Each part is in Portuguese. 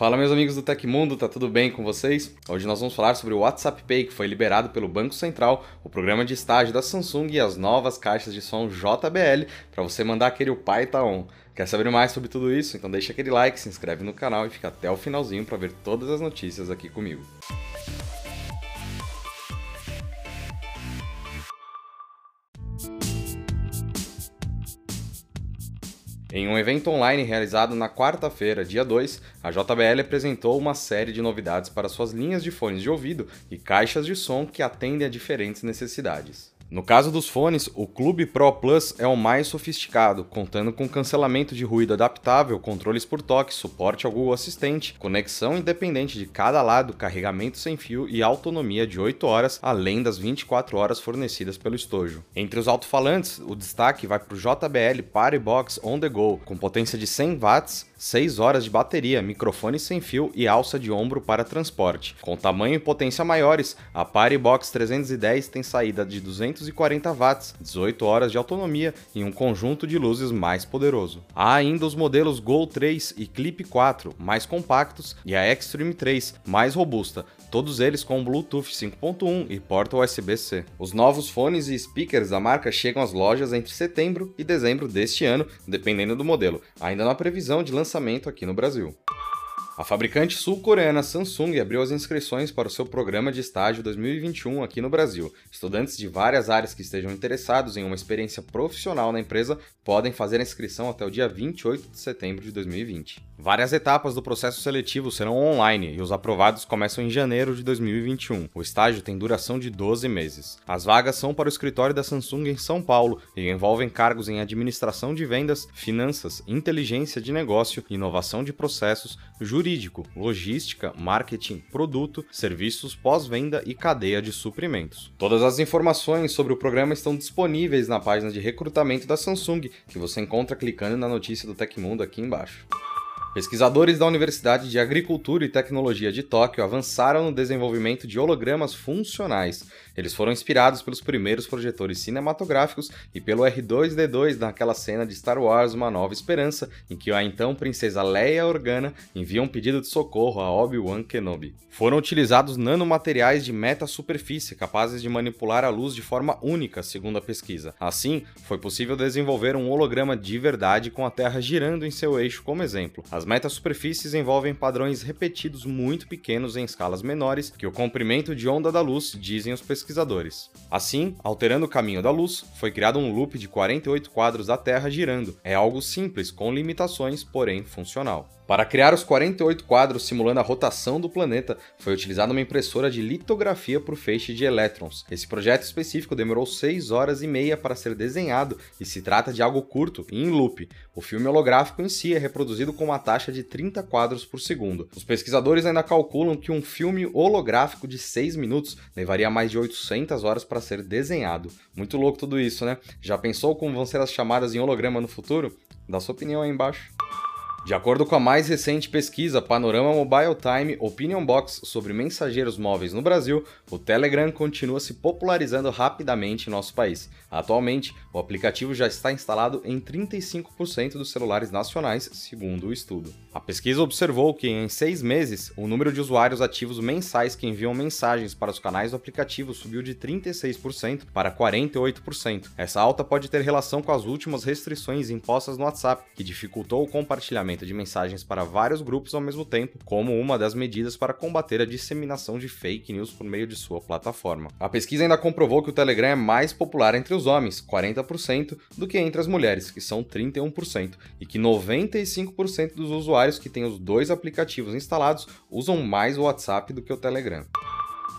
Fala meus amigos do Tecmundo, tá tudo bem com vocês? Hoje nós vamos falar sobre o WhatsApp Pay, que foi liberado pelo Banco Central, o programa de estágio da Samsung e as novas caixas de som JBL para você mandar aquele pai tá on. Quer saber mais sobre tudo isso? Então deixa aquele like, se inscreve no canal e fica até o finalzinho para ver todas as notícias aqui comigo. Em um evento online realizado na quarta-feira, dia 2, a JBL apresentou uma série de novidades para suas linhas de fones de ouvido e caixas de som que atendem a diferentes necessidades. No caso dos fones, o Clube Pro Plus é o mais sofisticado, contando com cancelamento de ruído adaptável, controles por toque, suporte ao Google Assistente, conexão independente de cada lado, carregamento sem fio e autonomia de 8 horas, além das 24 horas fornecidas pelo estojo. Entre os alto-falantes, o destaque vai para o JBL Party Box On The Go, com potência de 100 watts, 6 horas de bateria, microfone sem fio e alça de ombro para transporte. Com tamanho e potência maiores, a Party Box 310 tem saída de 240 watts, 18 horas de autonomia e um conjunto de luzes mais poderoso. Há ainda os modelos Go 3 e Clip 4, mais compactos, e a Extreme 3, mais robusta, todos eles com Bluetooth 5.1 e porta USB-C. Os novos fones e speakers da marca chegam às lojas entre setembro e dezembro deste ano, dependendo do modelo, ainda na previsão de lançamento aqui no Brasil. A fabricante sul-coreana Samsung abriu as inscrições para o seu programa de estágio 2021 aqui no Brasil. Estudantes de várias áreas que estejam interessados em uma experiência profissional na empresa podem fazer a inscrição até o dia 28 de setembro de 2020. Várias etapas do processo seletivo serão online e os aprovados começam em janeiro de 2021. O estágio tem duração de 12 meses. As vagas são para o escritório da Samsung em São Paulo e envolvem cargos em administração de vendas, finanças, inteligência de negócio, inovação de processos, jurídico jurídico, logística, marketing, produto, serviços pós-venda e cadeia de suprimentos. Todas as informações sobre o programa estão disponíveis na página de recrutamento da Samsung, que você encontra clicando na notícia do Tecmundo aqui embaixo. Pesquisadores da Universidade de Agricultura e Tecnologia de Tóquio avançaram no desenvolvimento de hologramas funcionais. Eles foram inspirados pelos primeiros projetores cinematográficos e pelo R2D2 naquela cena de Star Wars Uma Nova Esperança, em que a então princesa Leia Organa envia um pedido de socorro a Obi-Wan Kenobi. Foram utilizados nanomateriais de metasuperfície capazes de manipular a luz de forma única, segundo a pesquisa. Assim, foi possível desenvolver um holograma de verdade com a Terra girando em seu eixo como exemplo. As metasuperfícies envolvem padrões repetidos muito pequenos em escalas menores que o comprimento de onda da luz, dizem os pesquisadores. Assim, alterando o caminho da luz, foi criado um loop de 48 quadros da Terra girando. É algo simples, com limitações, porém funcional. Para criar os 48 quadros simulando a rotação do planeta, foi utilizada uma impressora de litografia por feixe de elétrons. Esse projeto específico demorou 6 horas e meia para ser desenhado e se trata de algo curto e em loop. O filme holográfico em si é reproduzido com uma taxa de 30 quadros por segundo. Os pesquisadores ainda calculam que um filme holográfico de 6 minutos levaria mais de 800 horas para ser desenhado. Muito louco tudo isso, né? Já pensou como vão ser as chamadas em holograma no futuro? Dá sua opinião aí embaixo. De acordo com a mais recente pesquisa Panorama Mobile Time Opinion Box sobre mensageiros móveis no Brasil, o Telegram continua se popularizando rapidamente em nosso país. Atualmente, o aplicativo já está instalado em 35% dos celulares nacionais, segundo o estudo. A pesquisa observou que, em seis meses, o número de usuários ativos mensais que enviam mensagens para os canais do aplicativo subiu de 36% para 48%. Essa alta pode ter relação com as últimas restrições impostas no WhatsApp, que dificultou o compartilhamento de mensagens para vários grupos ao mesmo tempo, como uma das medidas para combater a disseminação de fake news por meio de sua plataforma. A pesquisa ainda comprovou que o Telegram é mais popular entre os homens, 40%, do que entre as mulheres, que são 31%, e que 95% dos usuários que têm os dois aplicativos instalados usam mais o WhatsApp do que o Telegram.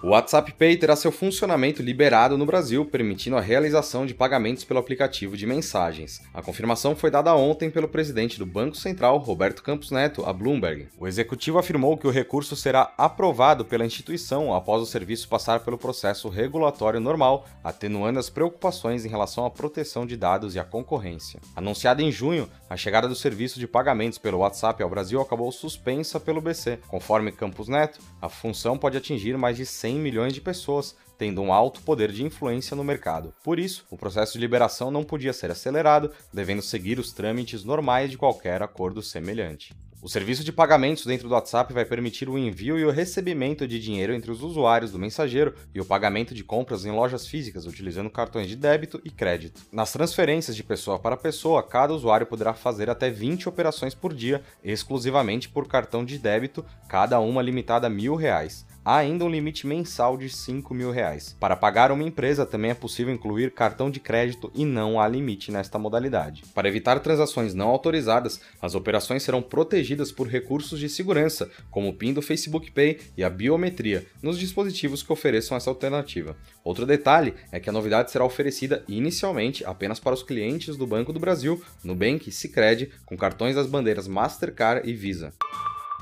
O WhatsApp Pay terá seu funcionamento liberado no Brasil, permitindo a realização de pagamentos pelo aplicativo de mensagens. A confirmação foi dada ontem pelo presidente do Banco Central, Roberto Campos Neto, a Bloomberg. O executivo afirmou que o recurso será aprovado pela instituição após o serviço passar pelo processo regulatório normal, atenuando as preocupações em relação à proteção de dados e à concorrência. Anunciada em junho, a chegada do serviço de pagamentos pelo WhatsApp ao Brasil acabou suspensa pelo BC. Conforme Campos Neto, a função pode atingir mais de 100 100 milhões de pessoas, tendo um alto poder de influência no mercado. Por isso, o processo de liberação não podia ser acelerado, devendo seguir os trâmites normais de qualquer acordo semelhante. O serviço de pagamentos dentro do WhatsApp vai permitir o envio e o recebimento de dinheiro entre os usuários do mensageiro e o pagamento de compras em lojas físicas utilizando cartões de débito e crédito. Nas transferências de pessoa para pessoa, cada usuário poderá fazer até 20 operações por dia, exclusivamente por cartão de débito, cada uma limitada a mil reais há ainda um limite mensal de 5 mil reais. Para pagar uma empresa também é possível incluir cartão de crédito e não há limite nesta modalidade. Para evitar transações não autorizadas, as operações serão protegidas por recursos de segurança, como o PIN do Facebook Pay e a biometria, nos dispositivos que ofereçam essa alternativa. Outro detalhe é que a novidade será oferecida inicialmente apenas para os clientes do Banco do Brasil, Nubank e Sicredi, com cartões das bandeiras Mastercard e Visa.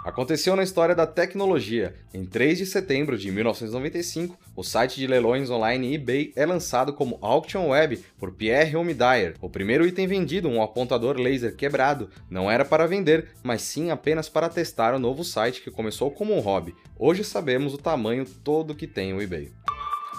Aconteceu na história da tecnologia. Em 3 de setembro de 1995, o site de leilões online eBay é lançado como Auction Web por Pierre Omidyar. O primeiro item vendido, um apontador laser quebrado, não era para vender, mas sim apenas para testar o novo site que começou como um hobby. Hoje sabemos o tamanho todo que tem o eBay.